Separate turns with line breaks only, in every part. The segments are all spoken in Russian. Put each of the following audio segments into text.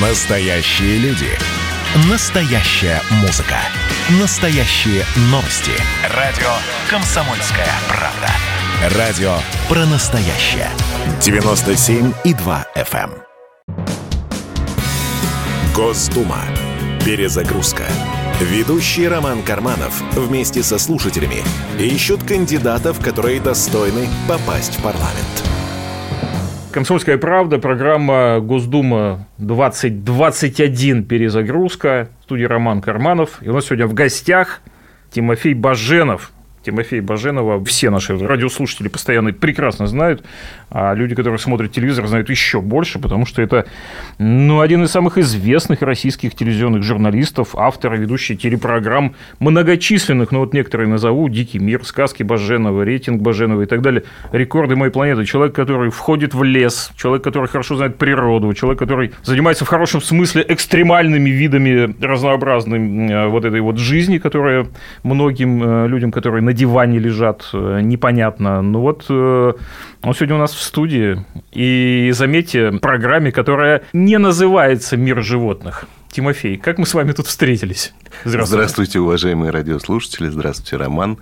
Настоящие люди. Настоящая музыка. Настоящие новости. Радио «Комсомольская правда». Радио про настоящее. 97,2 FM. эм. Госдума. Перезагрузка. Ведущий Роман Карманов вместе со слушателями ищут кандидатов, которые достойны попасть в парламент.
Комсомольская правда, программа Госдума 2021 перезагрузка. В студии Роман Карманов. И у нас сегодня в гостях Тимофей Баженов. Тимофей Баженова. Все наши радиослушатели постоянно прекрасно знают, а люди, которые смотрят телевизор, знают еще больше, потому что это ну, один из самых известных российских телевизионных журналистов, автор и ведущий телепрограмм многочисленных, ну вот некоторые назову, «Дикий мир», «Сказки Баженова», «Рейтинг Баженова» и так далее, «Рекорды моей планеты», человек, который входит в лес, человек, который хорошо знает природу, человек, который занимается в хорошем смысле экстремальными видами разнообразной э, вот этой вот жизни, которая многим э, людям, которые на диване лежат, э, непонятно. Ну вот э, он сегодня у нас в студии. И заметьте, программе, которая не называется «Мир животных». Тимофей, как мы с вами тут встретились?
Здравствуйте. Здравствуйте, уважаемые радиослушатели. Здравствуйте, Роман.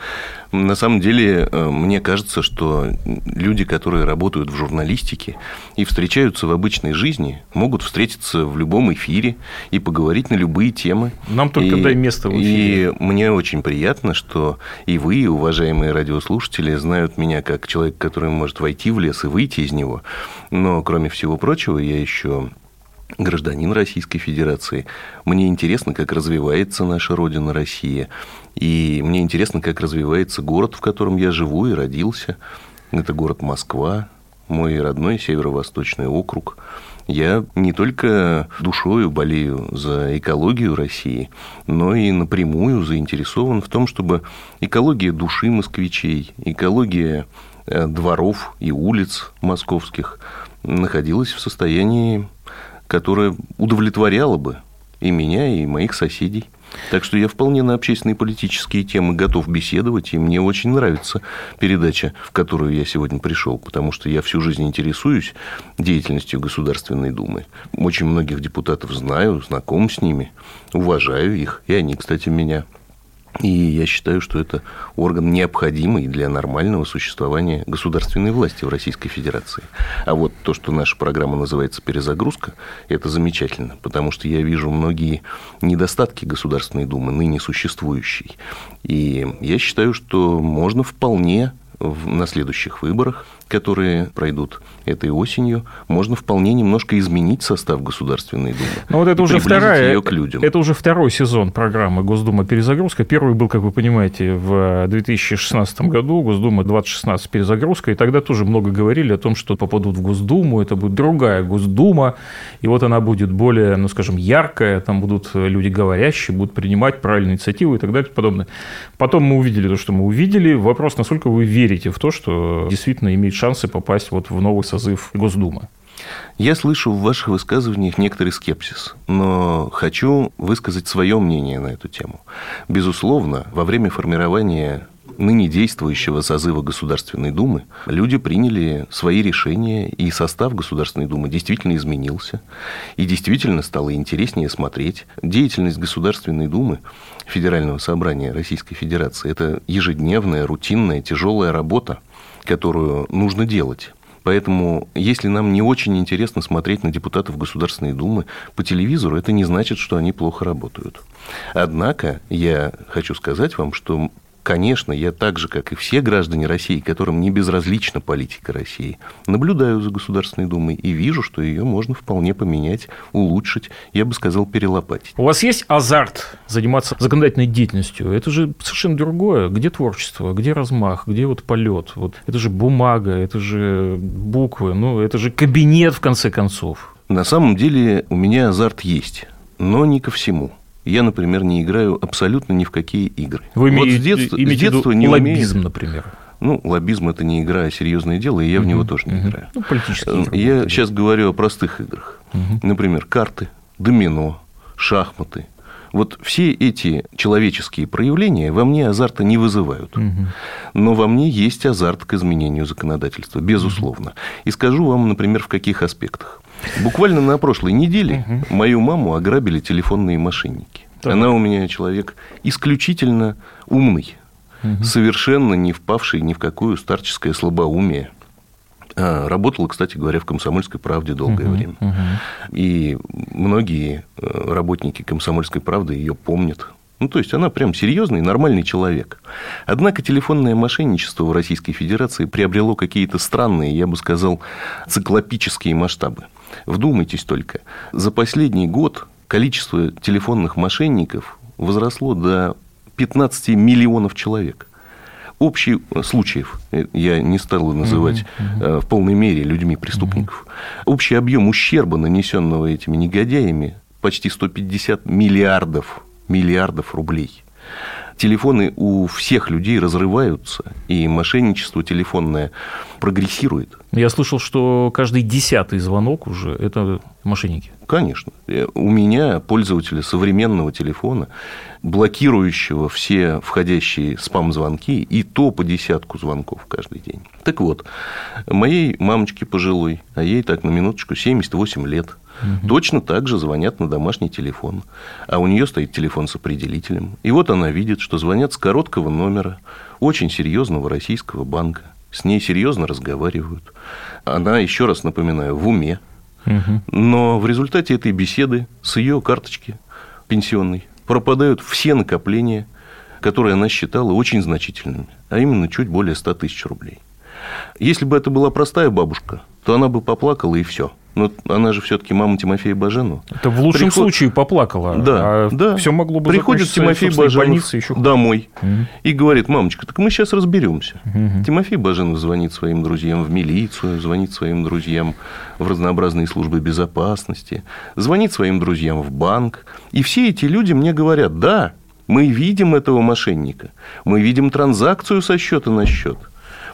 На самом деле, э, мне кажется, что люди, которые работают в журналистике и встречаются в обычной жизни, могут встретиться в любом эфире и поговорить на любые темы.
Нам только
и,
дай место в эфире.
И мне очень приятно, что и вы, уважаемые радиослушатели, знают меня как человек, который может войти в лес и выйти из него. Но, кроме всего прочего, я еще гражданин Российской Федерации. Мне интересно, как развивается наша Родина Россия. И мне интересно, как развивается город, в котором я живу и родился. Это город Москва, мой родной северо-восточный округ. Я не только душою болею за экологию России, но и напрямую заинтересован в том, чтобы экология души москвичей, экология э, дворов и улиц московских находилась в состоянии которая удовлетворяла бы и меня, и моих соседей. Так что я вполне на общественные и политические темы готов беседовать, и мне очень нравится передача, в которую я сегодня пришел, потому что я всю жизнь интересуюсь деятельностью Государственной Думы. Очень многих депутатов знаю, знаком с ними, уважаю их, и они, кстати, меня. И я считаю, что это орган необходимый для нормального существования государственной власти в Российской Федерации. А вот то, что наша программа называется «Перезагрузка», это замечательно, потому что я вижу многие недостатки Государственной Думы, ныне существующей. И я считаю, что можно вполне на следующих выборах, которые пройдут этой осенью, можно вполне немножко изменить состав Государственной Думы.
Но вот это уже вторая,
ее к людям.
Это уже второй сезон программы Госдума перезагрузка. Первый был, как вы понимаете, в 2016 году, Госдума 2016 перезагрузка, и тогда тоже много говорили о том, что попадут в Госдуму, это будет другая Госдума, и вот она будет более, ну, скажем, яркая, там будут люди говорящие, будут принимать правильные инициативы и так далее и подобное. Потом мы увидели то, что мы увидели. Вопрос, насколько вы верите в то, что действительно имеет шансы попасть вот в новый созыв Госдумы?
Я слышу в ваших высказываниях некоторый скепсис, но хочу высказать свое мнение на эту тему. Безусловно, во время формирования ныне действующего созыва Государственной Думы люди приняли свои решения, и состав Государственной Думы действительно изменился, и действительно стало интереснее смотреть. Деятельность Государственной Думы, Федерального собрания Российской Федерации, это ежедневная, рутинная, тяжелая работа, которую нужно делать. Поэтому, если нам не очень интересно смотреть на депутатов Государственной Думы по телевизору, это не значит, что они плохо работают. Однако, я хочу сказать вам, что Конечно, я так же, как и все граждане России, которым не безразлична политика России, наблюдаю за Государственной Думой и вижу, что ее можно вполне поменять, улучшить, я бы сказал, перелопатить.
У вас есть азарт заниматься законодательной деятельностью? Это же совершенно другое. Где творчество, где размах, где вот полет? Вот это же бумага, это же буквы, ну, это же кабинет, в конце концов.
На самом деле у меня азарт есть, но не ко всему – я, например, не играю абсолютно ни в какие игры.
Вы вот с детства, с детства не лоббизм, умею... например?
Ну, лоббизм это не игра, а серьезное дело, и я угу, в него тоже не угу. играю.
Ну, политические игры.
Я сейчас говорю о простых играх. Угу. Например, карты, домино, шахматы. Вот все эти человеческие проявления во мне азарта не вызывают. Угу. Но во мне есть азарт к изменению законодательства, безусловно. И скажу вам, например, в каких аспектах. Буквально на прошлой неделе угу. мою маму ограбили телефонные мошенники. Так. Она у меня человек исключительно умный, угу. совершенно не впавший ни в какую старческое слабоумие. А, работала, кстати говоря, в «Комсомольской правде» долгое uh-huh, время. Uh-huh. И многие э, работники «Комсомольской правды» ее помнят. Ну, то есть, она прям серьезный, нормальный человек. Однако телефонное мошенничество в Российской Федерации приобрело какие-то странные, я бы сказал, циклопические масштабы. Вдумайтесь только, за последний год количество телефонных мошенников возросло до 15 миллионов человек общий случаев, э, я не стал называть uh-huh, в полной мере людьми преступников, uh-huh. общий объем ущерба, нанесенного этими негодяями, почти 150 миллиардов, миллиардов рублей. Телефоны у всех людей разрываются, и мошенничество телефонное прогрессирует.
Я слышал, что каждый десятый звонок уже – это мошенники.
Конечно. Э, у меня, пользователя современного телефона, блокирующего все входящие спам-звонки, и то по десятку звонков каждый день. Так вот, моей мамочке пожилой, а ей так на минуточку 78 лет, угу. точно так же звонят на домашний телефон, а у нее стоит телефон с определителем. И вот она видит, что звонят с короткого номера очень серьезного российского банка. С ней серьезно разговаривают. Она, еще раз напоминаю, в уме. Угу. Но в результате этой беседы с ее карточки пенсионной пропадают все накопления, которые она считала очень значительными, а именно чуть более 100 тысяч рублей. Если бы это была простая бабушка, то она бы поплакала и все. Но она же все-таки мама Тимофея Баженова.
Это в лучшем Приход... случае поплакала.
Да, а да.
Все могло бы
Приходит Тимофей Баженов еще... домой угу. и говорит, мамочка, так мы сейчас разберемся. Угу. Тимофей Баженов звонит своим друзьям в милицию, звонит своим друзьям в разнообразные службы безопасности, звонит своим друзьям в банк. И все эти люди мне говорят, да, мы видим этого мошенника, мы видим транзакцию со счета на счет.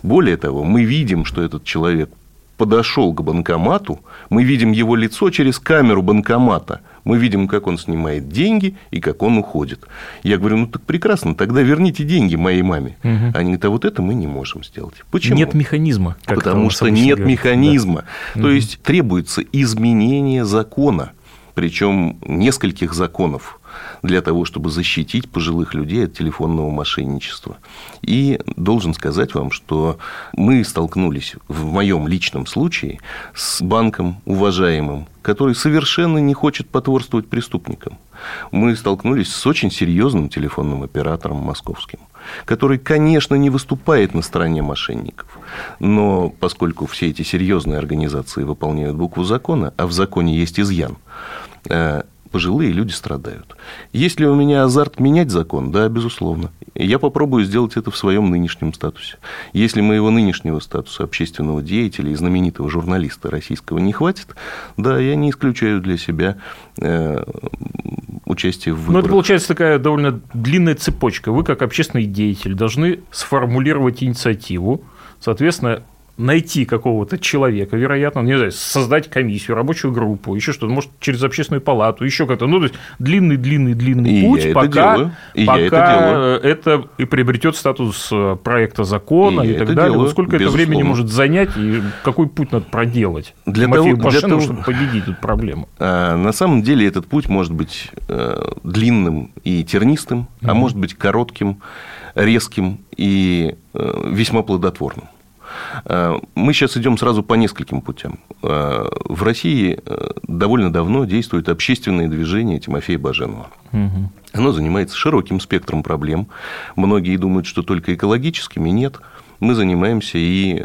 Более того, мы видим, что этот человек подошел к банкомату, мы видим его лицо через камеру банкомата, мы видим, как он снимает деньги и как он уходит. Я говорю, ну так прекрасно, тогда верните деньги моей маме. Угу. Они говорят, а вот это мы не можем сделать. Почему?
Нет механизма.
Потому что нет говорит. механизма. Да. То угу. есть требуется изменение закона, причем нескольких законов для того, чтобы защитить пожилых людей от телефонного мошенничества. И должен сказать вам, что мы столкнулись в моем личном случае с банком уважаемым, который совершенно не хочет потворствовать преступникам. Мы столкнулись с очень серьезным телефонным оператором московским, который, конечно, не выступает на стороне мошенников, но поскольку все эти серьезные организации выполняют букву закона, а в законе есть изъян, э, пожилые люди страдают. Есть ли у меня азарт менять закон? Да, безусловно. Я попробую сделать это в своем нынешнем статусе. Если моего нынешнего статуса общественного деятеля и знаменитого журналиста российского не хватит, да, я не исключаю для себя э, участие в выборах.
Но это получается такая довольно длинная цепочка. Вы, как общественный деятель, должны сформулировать инициативу, соответственно, найти какого-то человека, вероятно, не знаю, создать комиссию, рабочую группу, еще что-то, может, через общественную палату, еще как-то. Ну, то есть длинный, длинный, длинный и путь, я пока, это, и пока это, это и приобретет статус э, проекта закона и, и так далее. Вот сколько безусловно. это времени может занять и какой путь надо проделать
для Тимофею
того, Башену, для того, чтобы победить эту проблему?
А, на самом деле этот путь может быть э, длинным и тернистым, mm-hmm. а может быть коротким, резким и э, весьма плодотворным. Э, мы сейчас идем сразу по нескольким путям. Э, в России э, довольно давно действует общественное движение Тимофея Баженова. Угу. Оно занимается широким спектром проблем. Многие думают, что только экологическими. Нет мы занимаемся и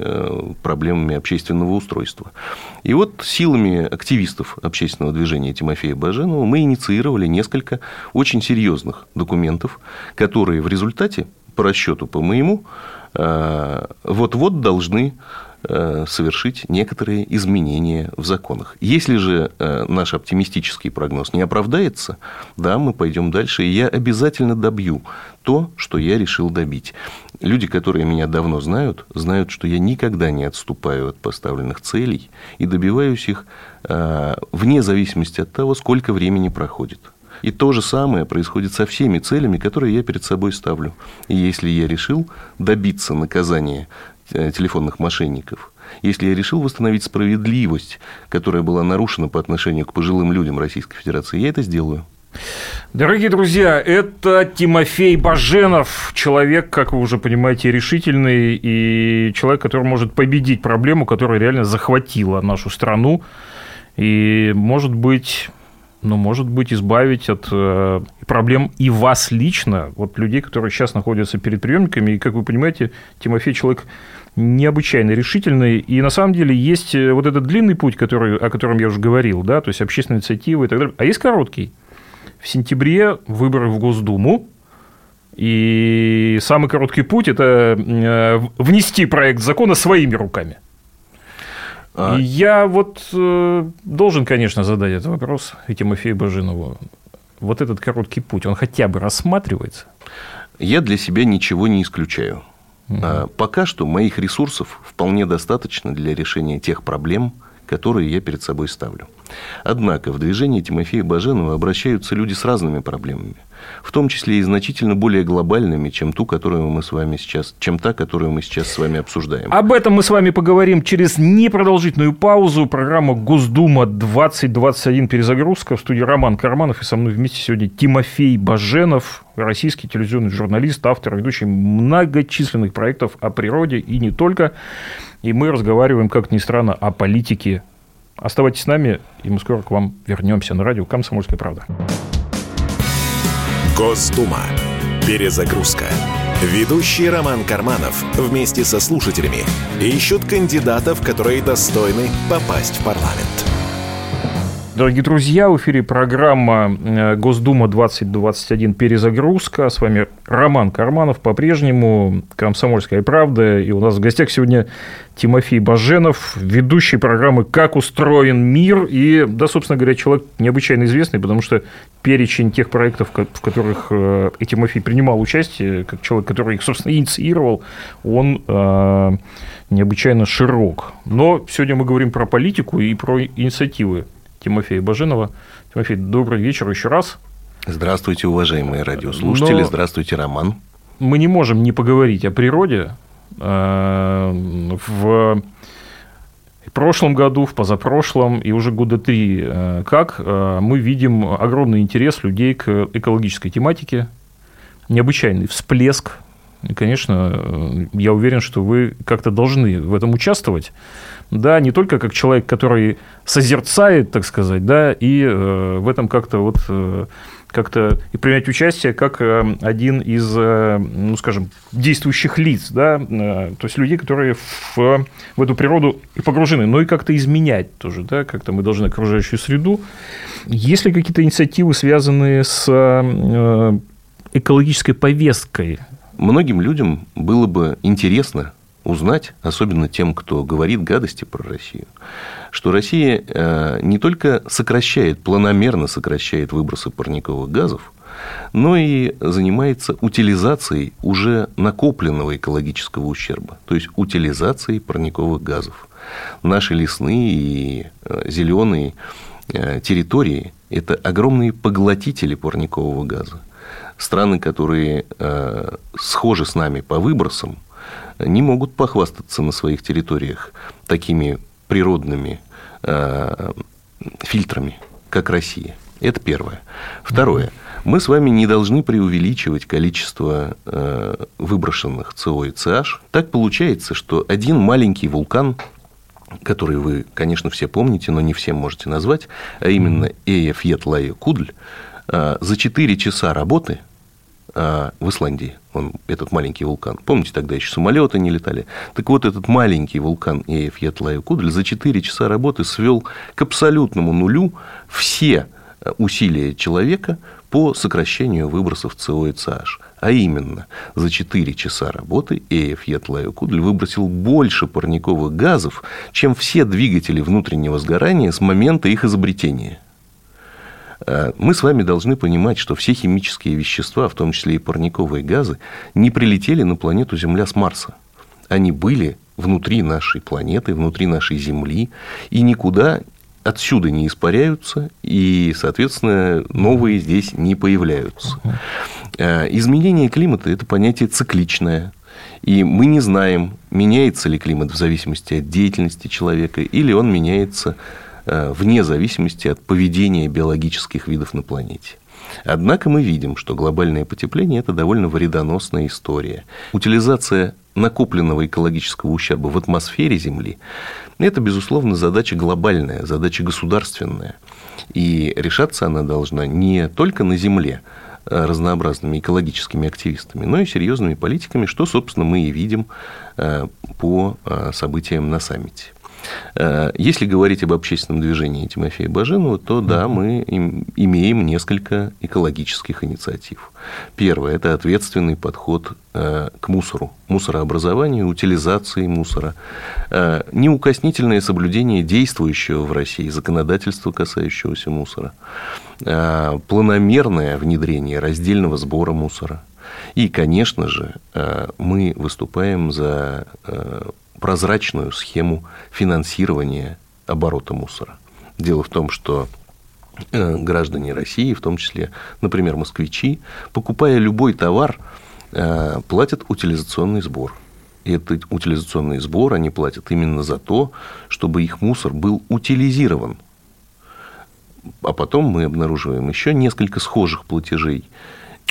проблемами общественного устройства. И вот силами активистов общественного движения Тимофея Баженова мы инициировали несколько очень серьезных документов, которые в результате, по расчету по моему, Э, вот-вот должны э, совершить некоторые изменения в законах. Если же э, наш оптимистический прогноз не оправдается, да, мы пойдем дальше, и я обязательно добью то, что я решил добить. Люди, которые меня давно знают, знают, что я никогда не отступаю от поставленных целей и добиваюсь их вне зависимости от того, сколько времени проходит. И то же самое происходит со всеми целями, которые я перед собой ставлю. И если я решил добиться наказания э, телефонных мошенников, если я решил восстановить справедливость, которая была нарушена по отношению к пожилым людям Российской Федерации, я это сделаю.
Дорогие друзья, это Тимофей Баженов, человек, как вы уже понимаете, решительный и человек, который может победить проблему, которая реально захватила нашу страну и, может быть, ну, может быть, избавить от э, проблем и вас лично, вот людей, которые сейчас находятся перед приемниками. И, как вы понимаете, Тимофей человек необычайно решительный. И на самом деле есть э, вот этот длинный путь, который, о котором я уже говорил, да, то есть общественная инициатива и так далее. А есть короткий. В сентябре выборы в Госдуму. И самый короткий путь – это э, внести проект закона своими руками. А... Я вот э, должен, конечно, задать этот вопрос и Тимофею Бажинову. Вот этот короткий путь, он хотя бы рассматривается?
Я для себя ничего не исключаю. Угу. Пока что моих ресурсов вполне достаточно для решения тех проблем, которые я перед собой ставлю. Однако в движении Тимофея Баженова обращаются люди с разными проблемами, в том числе и значительно более глобальными, чем ту, которую мы с вами сейчас, чем та, которую мы сейчас с вами обсуждаем.
Об этом мы с вами поговорим через непродолжительную паузу. Программа Госдума 2021 перезагрузка в студии Роман Карманов и со мной вместе сегодня Тимофей Баженов, российский телевизионный журналист, автор, ведущий многочисленных проектов о природе и не только. И мы разговариваем, как ни странно, о политике Оставайтесь с нами, и мы скоро к вам вернемся на радио «Комсомольская правда».
Госдума. Перезагрузка. Ведущий Роман Карманов вместе со слушателями ищут кандидатов, которые достойны попасть в парламент.
Дорогие друзья, в эфире программа э, Госдума 2021 «Перезагрузка». С вами Роман Карманов, по-прежнему «Комсомольская правда». И у нас в гостях сегодня Тимофей Баженов, ведущий программы «Как устроен мир». И, да, собственно говоря, человек необычайно известный, потому что перечень тех проектов, в которых э, и Тимофей принимал участие, как человек, который их, собственно, инициировал, он э, необычайно широк. Но сегодня мы говорим про политику и про инициативы Тимофея Баженова. Тимофей, добрый вечер еще раз.
Здравствуйте, уважаемые радиослушатели. Но Здравствуйте, Роман.
Мы не можем не поговорить о природе. Э, в прошлом году, в позапрошлом и уже года три э, как э, мы видим огромный интерес людей к экологической тематике, необычайный всплеск. И, конечно, я уверен, что вы как-то должны в этом участвовать да, не только как человек, который созерцает, так сказать, да, и э, в этом как-то вот э, как-то и принять участие как э, один из, э, ну, скажем, действующих лиц, да, э, то есть людей, которые в, в эту природу и погружены, но и как-то изменять тоже, да, как-то мы должны окружающую среду. Есть ли какие-то инициативы, связанные с э, экологической повесткой?
Многим людям было бы интересно узнать, особенно тем, кто говорит гадости про Россию, что Россия э, не только сокращает, планомерно сокращает выбросы парниковых газов, но и занимается утилизацией уже накопленного экологического ущерба, то есть утилизацией парниковых газов. Наши лесные и э, зеленые э, территории – это огромные поглотители парникового газа. Страны, которые схожи с нами по выбросам – не могут похвастаться на своих территориях такими природными э, фильтрами, как Россия. Это первое. Второе. Мы с вами не должны преувеличивать количество э, выброшенных СО и CH. Так получается, что один маленький вулкан, который вы, конечно, все помните, но не всем можете назвать, а именно Эйфьетлайо Кудль, э, за 4 часа работы – а, в Исландии, он, этот маленький вулкан. Помните, тогда еще самолеты не летали? Так вот, этот маленький вулкан Эйфьетлаю-Кудль за 4 часа работы свел к абсолютному нулю все усилия человека по сокращению выбросов СО и CH. А именно, за 4 часа работы Эйфьетлаю-Кудль выбросил больше парниковых газов, чем все двигатели внутреннего сгорания с момента их изобретения. Э, мы с вами должны понимать, что все химические вещества, в том числе и парниковые газы, не прилетели на планету Земля с Марса. Они были внутри нашей планеты, внутри нашей Земли, и никуда отсюда не испаряются, и, соответственно, новые здесь не появляются. Э, изменение климата – это понятие цикличное. И мы не знаем, меняется ли климат в зависимости от деятельности человека, или он меняется вне зависимости от поведения биологических видов на планете. Однако мы видим, что глобальное потепление – это довольно вредоносная история. Утилизация накопленного экологического ущерба в атмосфере Земли – это, безусловно, задача глобальная, задача государственная. И решаться она должна не только на Земле, а разнообразными экологическими активистами, но и серьезными политиками, что, собственно, мы и видим э, по э, событиям на саммите. Э, если говорить об общественном движении Тимофея Баженова, то да, мы имеем несколько экологических инициатив. Первое – это ответственный подход э, к мусору, мусорообразованию, утилизации мусора, э, неукоснительное соблюдение действующего в России законодательства, касающегося мусора, планомерное внедрение раздельного сбора мусора. И, конечно же, мы выступаем за прозрачную схему финансирования оборота мусора. Дело в том, что э, граждане России, в том числе, например, москвичи, покупая любой товар, э, платят утилизационный сбор. И этот утилизационный сбор они платят именно за то, чтобы их мусор был утилизирован. А потом мы обнаруживаем еще несколько схожих платежей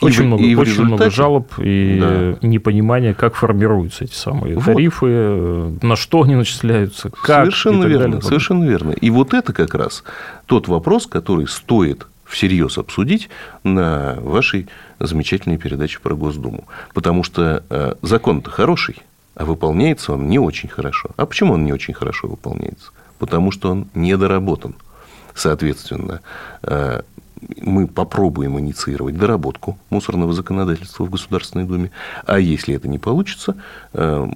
очень, и, много, и очень результате... много жалоб и да. непонимания, как формируются эти самые вот. тарифы, на что они начисляются, как.
Совершенно верно, далее. совершенно верно. И вот это как раз тот вопрос, который стоит всерьез обсудить на вашей замечательной передаче про Госдуму. Потому что э, закон-то хороший, а выполняется он не очень хорошо. А почему он не очень хорошо выполняется? Потому что он недоработан. Соответственно, э, мы попробуем инициировать доработку мусорного законодательства в Государственной Думе. А если это не получится, э,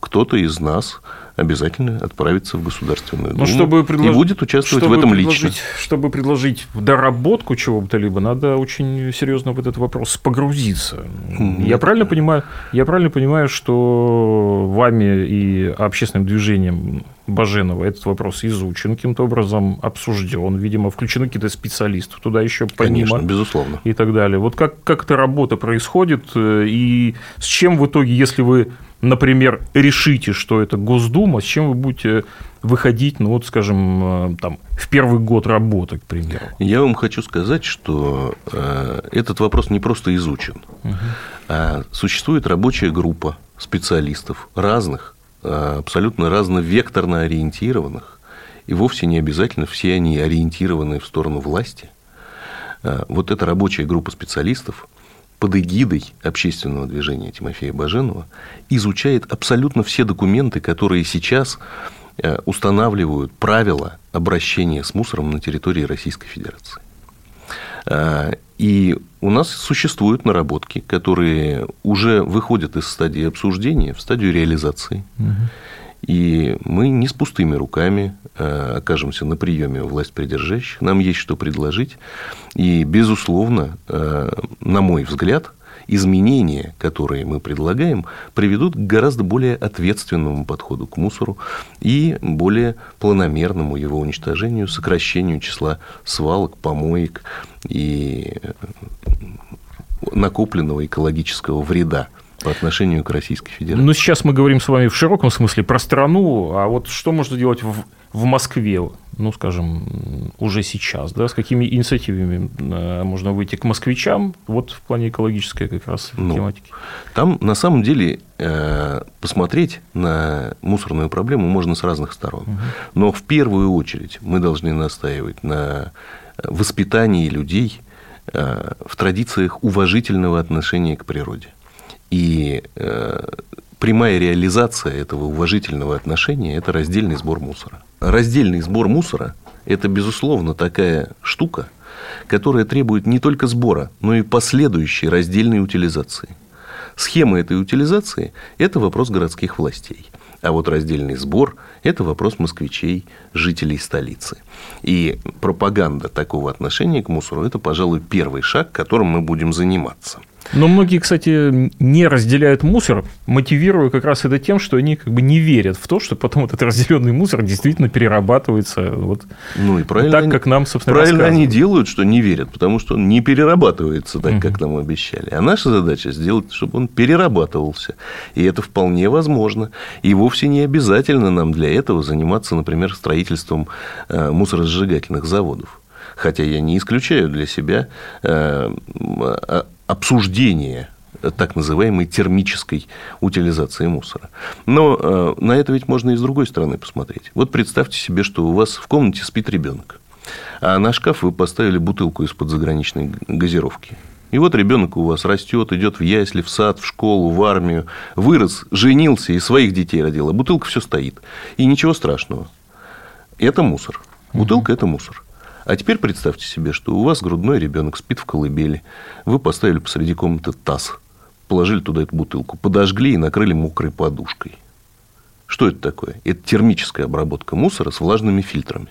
кто-то из нас обязательно отправится в Государственную ну, Думу чтобы предлож... и будет участвовать
чтобы
в этом лично.
Чтобы предложить доработку чего-то либо, надо очень серьезно в этот вопрос погрузиться. Mm-hmm. Я правильно понимаю? Я правильно понимаю, что вами и общественным движением Баженова этот вопрос изучен каким-то образом, обсужден, видимо, включены какие-то специалисты туда еще помимо.
Конечно, безусловно.
И так далее. Вот как, как эта работа происходит э, и с чем в итоге, если вы например, решите, что это Госдума, с чем вы будете выходить, ну вот, скажем, э, там, в первый год работы, к примеру?
Я вам хочу сказать, что э, этот вопрос не просто изучен, угу. а существует рабочая группа специалистов разных, э, абсолютно разновекторно ориентированных, и вовсе не обязательно все они ориентированы в сторону власти. Вот эта рабочая группа специалистов – под эгидой общественного движения Тимофея Баженова изучает абсолютно все документы, которые сейчас э, устанавливают правила обращения с мусором на территории Российской Федерации. Э, и у нас существуют наработки, которые уже выходят из стадии обсуждения в стадию реализации. Угу. И мы не с пустыми руками э, окажемся на приеме у власть придержащих. Нам есть что предложить. И, безусловно, э, на мой взгляд, изменения, которые мы предлагаем, приведут к гораздо более ответственному подходу к мусору и более планомерному его уничтожению, сокращению числа свалок, помоек и накопленного экологического вреда по отношению к Российской Федерации.
Ну, сейчас мы говорим с вами в широком смысле про страну, а вот что можно делать в, в Москве, ну, скажем, уже сейчас, да, с какими инициативами э, можно выйти к москвичам, вот в плане экологической как раз ну, тематики?
Там, на самом деле, э, посмотреть на мусорную проблему можно с разных сторон. Угу. Но в первую очередь мы должны настаивать на воспитании людей э, в традициях уважительного отношения к природе. И э, прямая реализация этого уважительного отношения – это раздельный сбор мусора. Раздельный сбор мусора – это, безусловно, такая штука, которая требует не только сбора, но и последующей раздельной утилизации. Схема этой утилизации – это вопрос городских властей. А вот раздельный сбор – это вопрос москвичей, жителей столицы. И пропаганда такого отношения к мусору – это, пожалуй, первый шаг, которым мы будем заниматься –
Но многие, кстати, не разделяют мусор, мотивируя как раз это тем, что они как бы не верят в то, что потом этот разделенный мусор действительно перерабатывается вот
ну, и правильно
так,
они,
как нам, собственно,
Правильно они делают, что не верят, потому что он не перерабатывается так, как нам обещали. А наша задача сделать, чтобы он перерабатывался. И это вполне возможно. И вовсе не обязательно нам для этого заниматься, например, строительством э, мусоросжигательных заводов. Хотя я не исключаю для себя э, обсуждение так называемой термической утилизации мусора. Но э, на это ведь можно и с другой стороны посмотреть. Вот представьте себе, что у вас в комнате спит ребенок, а на шкаф вы поставили бутылку из-под заграничной газировки. И вот ребенок у вас растет, идет в ясли, в сад, в школу, в армию, вырос, женился и своих детей родил, а бутылка все стоит. И ничего страшного. Это мусор. Бутылка – это мусор. А теперь представьте себе, что у вас грудной ребенок спит в колыбели. Вы поставили посреди комнаты таз, положили туда эту бутылку, подожгли и накрыли мокрой подушкой. Что это такое? Это термическая обработка мусора с влажными фильтрами.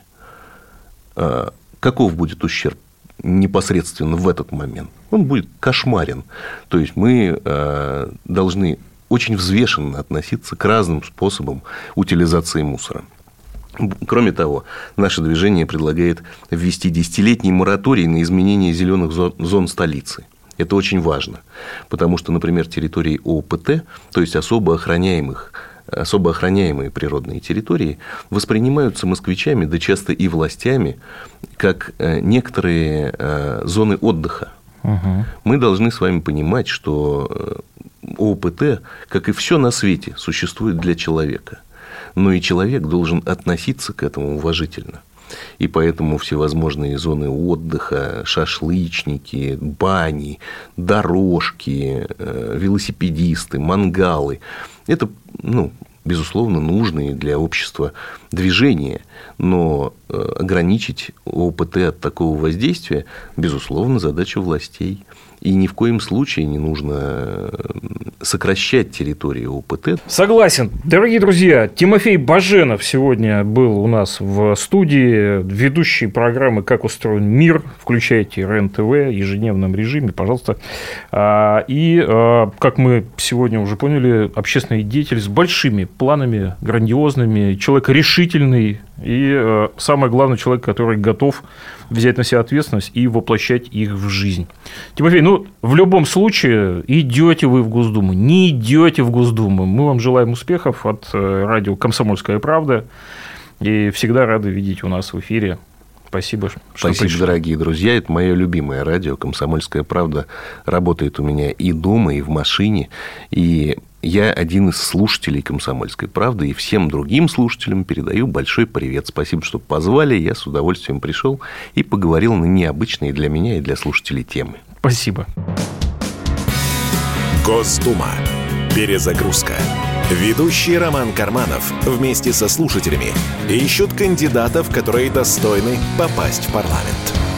А каков будет ущерб непосредственно в этот момент? Он будет кошмарен. То есть мы а, должны очень взвешенно относиться к разным способам утилизации мусора. Кроме того, наше движение предлагает ввести десятилетний мораторий на изменение зеленых зон столицы. Это очень важно, потому что, например, территории ОПТ, то есть особо охраняемых особо охраняемые природные территории воспринимаются москвичами, да часто и властями, как э, некоторые э, зоны отдыха. Угу. Мы должны с вами понимать, что э, ОПТ, как и все на свете, существует для человека – но и человек должен относиться к этому уважительно. И поэтому всевозможные зоны отдыха, шашлычники, бани, дорожки, э, велосипедисты, мангалы – это, ну, безусловно, нужные для общества движения, но э, ограничить ОПТ от такого воздействия, безусловно, задача властей. И ни в коем случае не нужно э, сокращать территорию ОПТ.
Согласен. Дорогие друзья, Тимофей Баженов сегодня был у нас в студии, ведущий программы «Как устроен мир». Включайте РЕН-ТВ в ежедневном режиме, пожалуйста. А, и, а, как мы сегодня уже поняли, общественный деятель с большими планами, грандиозными, человек решительный и, а, самое главное, человек, который готов взять на себя ответственность и воплощать их в жизнь. Тимофей, ну, в любом случае, идете вы в Госдуму, не идете в Госдуму. Мы вам желаем успехов от э, радио «Комсомольская правда». И всегда рады видеть у нас в эфире. Спасибо, что
Спасибо, пришли. дорогие друзья. Это мое любимое радио «Комсомольская правда». Работает у меня и дома, и в машине. И я один из слушателей «Комсомольской правды», и всем другим слушателям передаю большой привет. Спасибо, что позвали. Я с удовольствием пришел и поговорил на необычные для меня и для слушателей темы.
Спасибо.
Госдума. Перезагрузка. Ведущий Роман Карманов вместе со слушателями ищут кандидатов, которые достойны попасть в парламент.